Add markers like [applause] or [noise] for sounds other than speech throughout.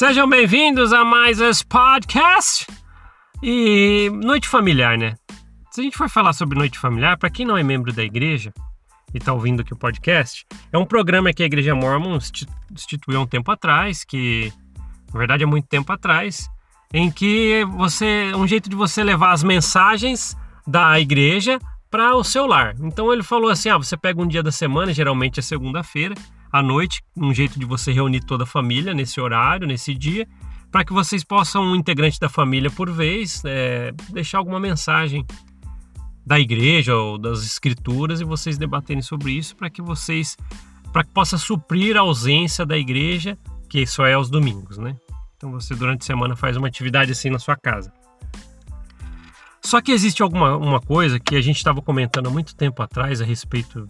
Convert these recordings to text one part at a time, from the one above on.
Sejam bem-vindos a mais esse podcast. E noite familiar, né? Se a gente for falar sobre noite familiar, para quem não é membro da igreja e está ouvindo aqui o podcast, é um programa que a Igreja Mormon instituiu há um tempo atrás, que na verdade é muito tempo atrás, em que você um jeito de você levar as mensagens da igreja para o seu lar. Então ele falou assim: ah, você pega um dia da semana, geralmente é segunda-feira, à noite, um jeito de você reunir toda a família nesse horário, nesse dia, para que vocês possam, um integrante da família por vez, é, deixar alguma mensagem da igreja ou das escrituras e vocês debaterem sobre isso para que vocês para que possa suprir a ausência da igreja, que só é aos domingos, né? Então você durante a semana faz uma atividade assim na sua casa. Só que existe alguma uma coisa que a gente estava comentando há muito tempo atrás a respeito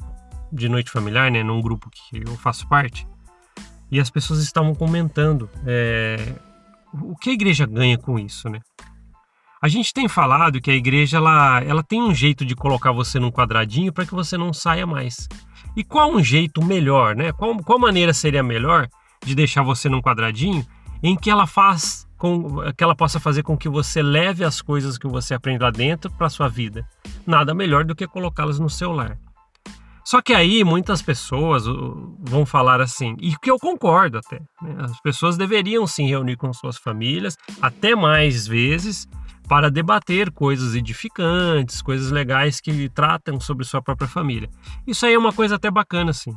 de noite familiar, né, num grupo que eu faço parte, e as pessoas estavam comentando é, o que a igreja ganha com isso, né? A gente tem falado que a igreja ela, ela tem um jeito de colocar você num quadradinho para que você não saia mais. E qual um jeito melhor, né? Qual, qual maneira seria melhor de deixar você num quadradinho em que ela faz com que ela possa fazer com que você leve as coisas que você aprende lá dentro para sua vida. Nada melhor do que colocá-las no seu lar. Só que aí muitas pessoas vão falar assim, e que eu concordo até. Né? As pessoas deveriam se reunir com suas famílias, até mais vezes, para debater coisas edificantes, coisas legais que tratam sobre sua própria família. Isso aí é uma coisa até bacana, sim.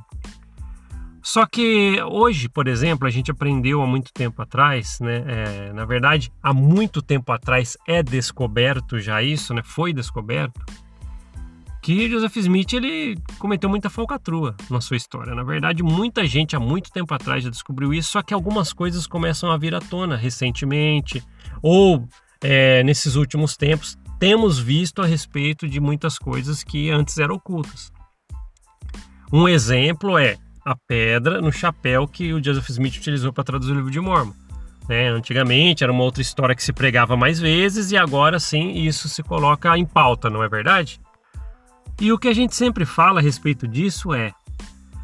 Só que hoje, por exemplo, a gente aprendeu há muito tempo atrás, né? É, na verdade, há muito tempo atrás é descoberto já isso, né? Foi descoberto que Joseph Smith ele cometeu muita falcatrua na sua história. Na verdade, muita gente há muito tempo atrás já descobriu isso, só que algumas coisas começam a vir à tona recentemente ou é, nesses últimos tempos temos visto a respeito de muitas coisas que antes eram ocultas. Um exemplo é a pedra no chapéu que o Joseph Smith utilizou para traduzir o livro de Mormon. Né? Antigamente era uma outra história que se pregava mais vezes e agora sim isso se coloca em pauta, não é verdade? E o que a gente sempre fala a respeito disso é,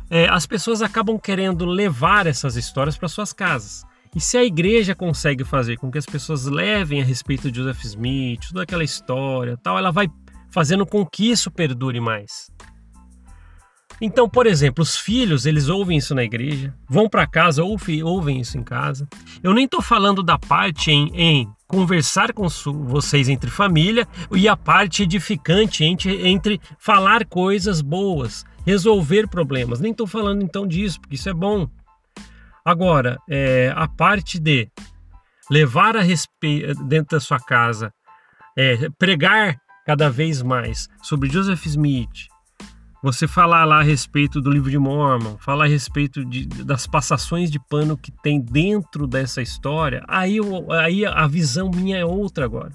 é as pessoas acabam querendo levar essas histórias para suas casas. E se a igreja consegue fazer com que as pessoas levem a respeito de Joseph Smith, toda aquela história, tal, ela vai fazendo com que isso perdure mais. Então, por exemplo, os filhos, eles ouvem isso na igreja, vão para casa, ouvem, ouvem isso em casa. Eu nem estou falando da parte em, em conversar com vocês entre família e a parte edificante entre, entre falar coisas boas, resolver problemas. Nem estou falando então disso, porque isso é bom. Agora, é, a parte de levar a respeito dentro da sua casa, é, pregar cada vez mais sobre Joseph Smith, você falar lá a respeito do livro de Mormon, falar a respeito de, das passações de pano que tem dentro dessa história, aí, aí a visão minha é outra agora.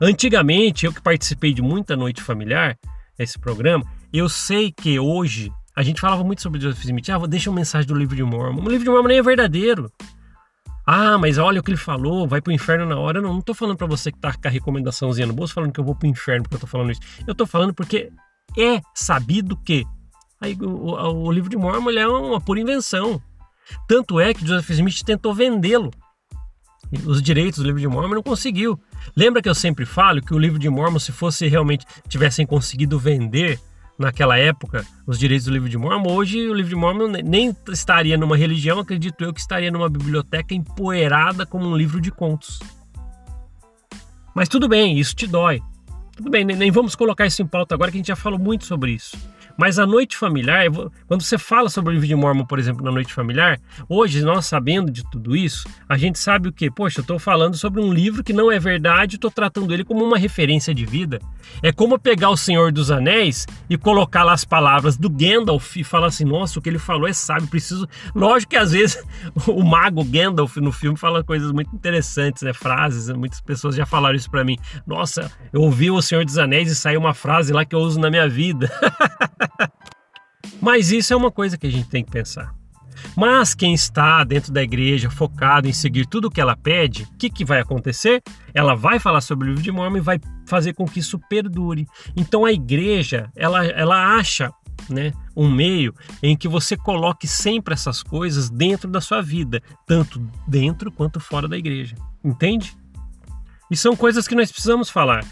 Antigamente, eu que participei de muita noite familiar, esse programa, eu sei que hoje a gente falava muito sobre Joseph Smith. Ah, deixa uma mensagem do livro de Mormon. O livro de Mormon nem é verdadeiro. Ah, mas olha o que ele falou, vai pro inferno na hora. Não, não tô falando para você que tá com a recomendaçãozinha no bolso, falando que eu vou pro inferno porque eu tô falando isso. Eu tô falando porque é sabido que aí, o, o, livro de Mormon é uma pura invenção. Tanto é que Joseph Smith tentou vendê-lo. Os direitos do livro de Mormon não conseguiu. Lembra que eu sempre falo que o livro de Mormon, se fosse realmente tivessem conseguido vender naquela época os direitos do livro de Mormon, hoje o livro de Mormon nem estaria numa religião, acredito eu que estaria numa biblioteca empoeirada como um livro de contos. Mas tudo bem, isso te dói. Tudo bem, nem vamos colocar isso em pauta agora que a gente já falou muito sobre isso. Mas a noite familiar, quando você fala sobre o livro de Mormon, por exemplo, na noite familiar, hoje nós sabendo de tudo isso, a gente sabe o que? Poxa, eu estou falando sobre um livro que não é verdade, estou tratando ele como uma referência de vida. É como pegar o Senhor dos Anéis e colocar lá as palavras do Gandalf e falar assim: nossa, o que ele falou é sábio, preciso. Lógico que às vezes [laughs] o mago Gandalf no filme fala coisas muito interessantes, né? Frases, muitas pessoas já falaram isso para mim. Nossa, eu ouvi o Senhor dos Anéis e saiu uma frase lá que eu uso na minha vida. [laughs] [laughs] Mas isso é uma coisa que a gente tem que pensar. Mas quem está dentro da igreja focado em seguir tudo o que ela pede, o que, que vai acontecer? Ela vai falar sobre o livro de Mormon e vai fazer com que isso perdure. Então a igreja, ela, ela acha né, um meio em que você coloque sempre essas coisas dentro da sua vida, tanto dentro quanto fora da igreja. Entende? E são coisas que nós precisamos falar,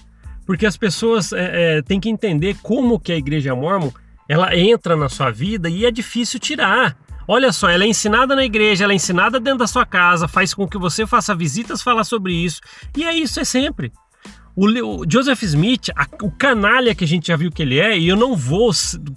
porque as pessoas é, é, têm que entender como que a igreja mormon ela entra na sua vida e é difícil tirar. Olha só, ela é ensinada na igreja, ela é ensinada dentro da sua casa, faz com que você faça visitas falar sobre isso. E é isso, é sempre. O, Joseph Smith, a, o canalha que a gente já viu que ele é, e eu não vou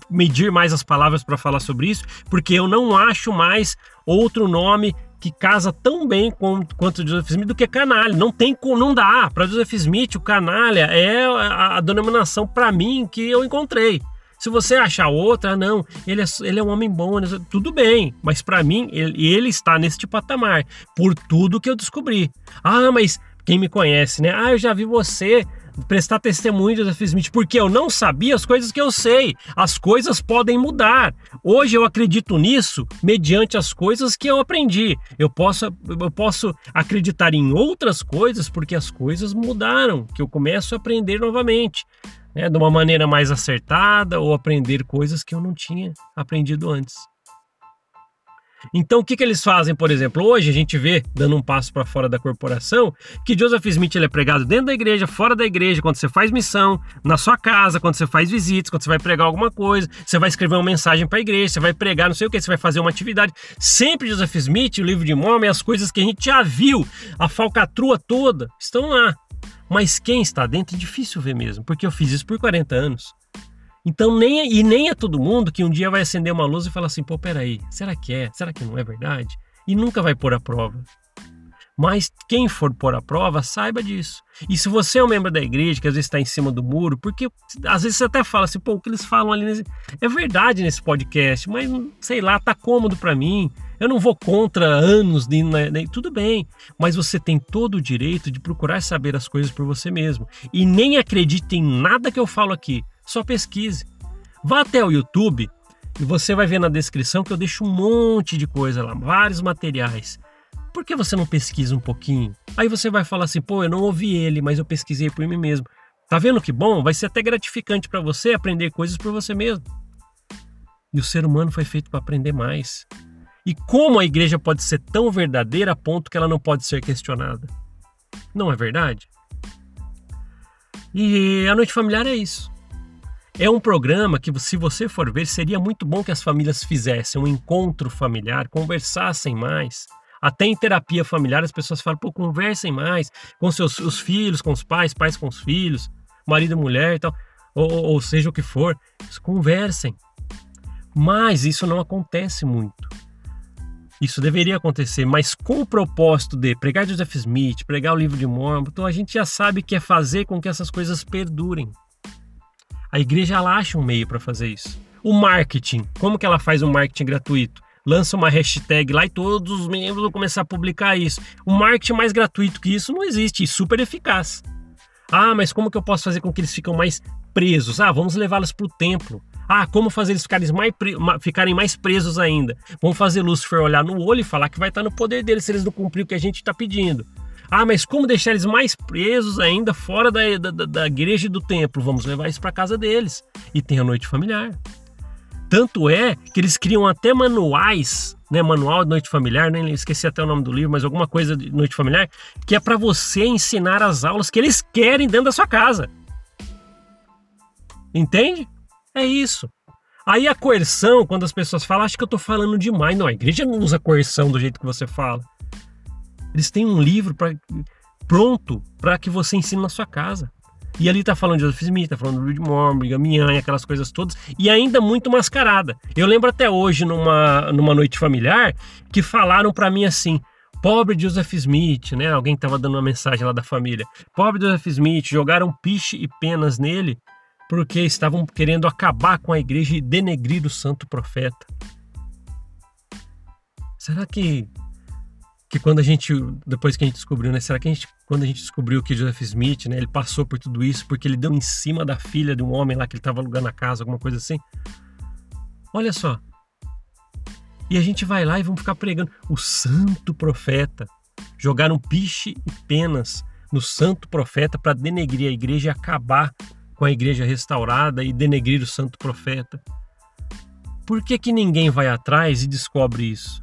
medir mais as palavras para falar sobre isso, porque eu não acho mais outro nome que casa tão bem com, quanto Joseph Smith do que canalha. Não tem não dá. Para Joseph Smith, o canalha é a, a denominação para mim que eu encontrei. Se você achar outra, não, ele é, ele é um homem bom, né? tudo bem, mas para mim ele, ele está neste patamar por tudo que eu descobri. Ah, mas quem me conhece, né? Ah, eu já vi você prestar testemunho de Joseph Smith, porque eu não sabia as coisas que eu sei. As coisas podem mudar. Hoje eu acredito nisso mediante as coisas que eu aprendi. Eu posso, eu posso acreditar em outras coisas porque as coisas mudaram, que eu começo a aprender novamente né, de uma maneira mais acertada ou aprender coisas que eu não tinha aprendido antes. Então, o que, que eles fazem, por exemplo? Hoje a gente vê, dando um passo para fora da corporação, que Joseph Smith ele é pregado dentro da igreja, fora da igreja, quando você faz missão, na sua casa, quando você faz visitas, quando você vai pregar alguma coisa, você vai escrever uma mensagem para a igreja, você vai pregar não sei o que, você vai fazer uma atividade. Sempre Joseph Smith, o livro de Mormon, as coisas que a gente já viu, a falcatrua toda, estão lá. Mas quem está dentro é difícil ver mesmo, porque eu fiz isso por 40 anos. Então, nem, e nem é todo mundo que um dia vai acender uma luz e falar assim: pô, peraí, será que é? Será que não é verdade? E nunca vai pôr a prova. Mas quem for pôr a prova, saiba disso. E se você é um membro da igreja, que às vezes está em cima do muro, porque às vezes você até fala assim, pô, o que eles falam ali nesse... é verdade nesse podcast, mas sei lá, tá cômodo para mim. Eu não vou contra anos de né, né, tudo bem, mas você tem todo o direito de procurar saber as coisas por você mesmo. E nem acredite em nada que eu falo aqui, só pesquise. Vá até o YouTube e você vai ver na descrição que eu deixo um monte de coisa lá, vários materiais. Por que você não pesquisa um pouquinho? Aí você vai falar assim, pô, eu não ouvi ele, mas eu pesquisei por mim mesmo. Tá vendo que bom? Vai ser até gratificante para você aprender coisas por você mesmo. E o ser humano foi feito para aprender mais. E como a igreja pode ser tão verdadeira a ponto que ela não pode ser questionada? Não é verdade? E a noite familiar é isso. É um programa que, se você for ver, seria muito bom que as famílias fizessem um encontro familiar, conversassem mais. Até em terapia familiar as pessoas falam, pô, conversem mais com seus os filhos, com os pais, pais com os filhos, marido, mulher e tal, ou, ou seja o que for, conversem. Mas isso não acontece muito. Isso deveria acontecer, mas com o propósito de pregar Joseph Smith, pregar o livro de Mormon, então a gente já sabe que é fazer com que essas coisas perdurem. A igreja ela acha um meio para fazer isso. O marketing, como que ela faz um marketing gratuito? Lança uma hashtag lá e todos os membros vão começar a publicar isso. O marketing mais gratuito que isso não existe super eficaz. Ah, mas como que eu posso fazer com que eles fiquem mais presos? Ah, vamos levá-los para o templo. Ah, como fazer eles ficarem mais, ficarem mais presos ainda? Vamos fazer Lúcifer olhar no olho e falar que vai estar no poder deles se eles não cumprirem o que a gente está pedindo. Ah, mas como deixar eles mais presos ainda fora da, da, da igreja e do templo? Vamos levar isso para casa deles. E tem a noite familiar. Tanto é que eles criam até manuais, né, manual de noite familiar, nem esqueci até o nome do livro, mas alguma coisa de noite familiar, que é para você ensinar as aulas que eles querem dentro da sua casa. Entende? É isso. Aí a coerção, quando as pessoas falam, acho que eu estou falando demais. Não, a igreja não usa coerção do jeito que você fala. Eles têm um livro pra, pronto para que você ensine na sua casa. E ali tá falando de Joseph Smith, tá falando do Reed Brigham Young, aquelas coisas todas, e ainda muito mascarada. Eu lembro até hoje, numa, numa noite familiar, que falaram para mim assim: pobre Joseph Smith, né? Alguém tava dando uma mensagem lá da família. Pobre Joseph Smith, jogaram piche e penas nele porque estavam querendo acabar com a igreja e denegrir o santo profeta. Será que que quando a gente depois que a gente descobriu, né, será que a gente quando a gente descobriu que Joseph Smith, né, ele passou por tudo isso porque ele deu em cima da filha de um homem lá que ele estava alugando a casa, alguma coisa assim? Olha só. E a gente vai lá e vamos ficar pregando o santo profeta. Jogaram piche e penas no santo profeta para denegrir a igreja e acabar com a igreja restaurada e denegrir o santo profeta. Por que, que ninguém vai atrás e descobre isso?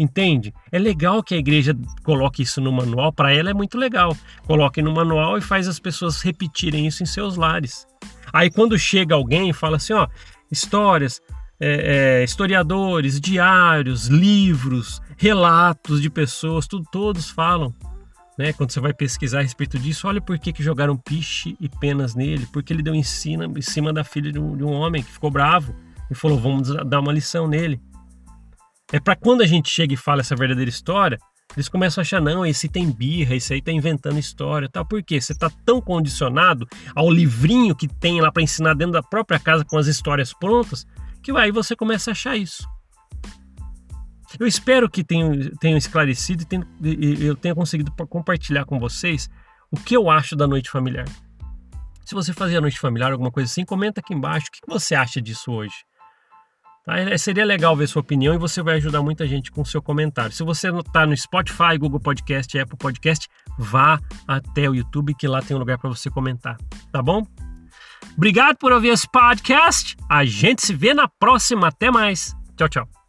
Entende? É legal que a igreja coloque isso no manual, para ela é muito legal. Coloque no manual e faz as pessoas repetirem isso em seus lares. Aí quando chega alguém e fala assim, ó, histórias, é, é, historiadores, diários, livros, relatos de pessoas, tudo, todos falam. Né? Quando você vai pesquisar a respeito disso, olha por que, que jogaram piche e penas nele, porque ele deu cima, em cima da filha de um, de um homem que ficou bravo e falou: vamos dar uma lição nele. É para quando a gente chega e fala essa verdadeira história, eles começam a achar, não, esse tem birra, esse aí tá inventando história tal. Por quê? Você tá tão condicionado ao livrinho que tem lá para ensinar dentro da própria casa com as histórias prontas, que aí você começa a achar isso. Eu espero que tenham, tenham esclarecido e eu tenha conseguido compartilhar com vocês o que eu acho da noite familiar. Se você fazia noite familiar, alguma coisa assim, comenta aqui embaixo o que você acha disso hoje. Tá? É, seria legal ver sua opinião e você vai ajudar muita gente com seu comentário. Se você está no Spotify, Google Podcast, Apple Podcast, vá até o YouTube que lá tem um lugar para você comentar, tá bom? Obrigado por ouvir esse podcast. A gente se vê na próxima. Até mais. Tchau, tchau.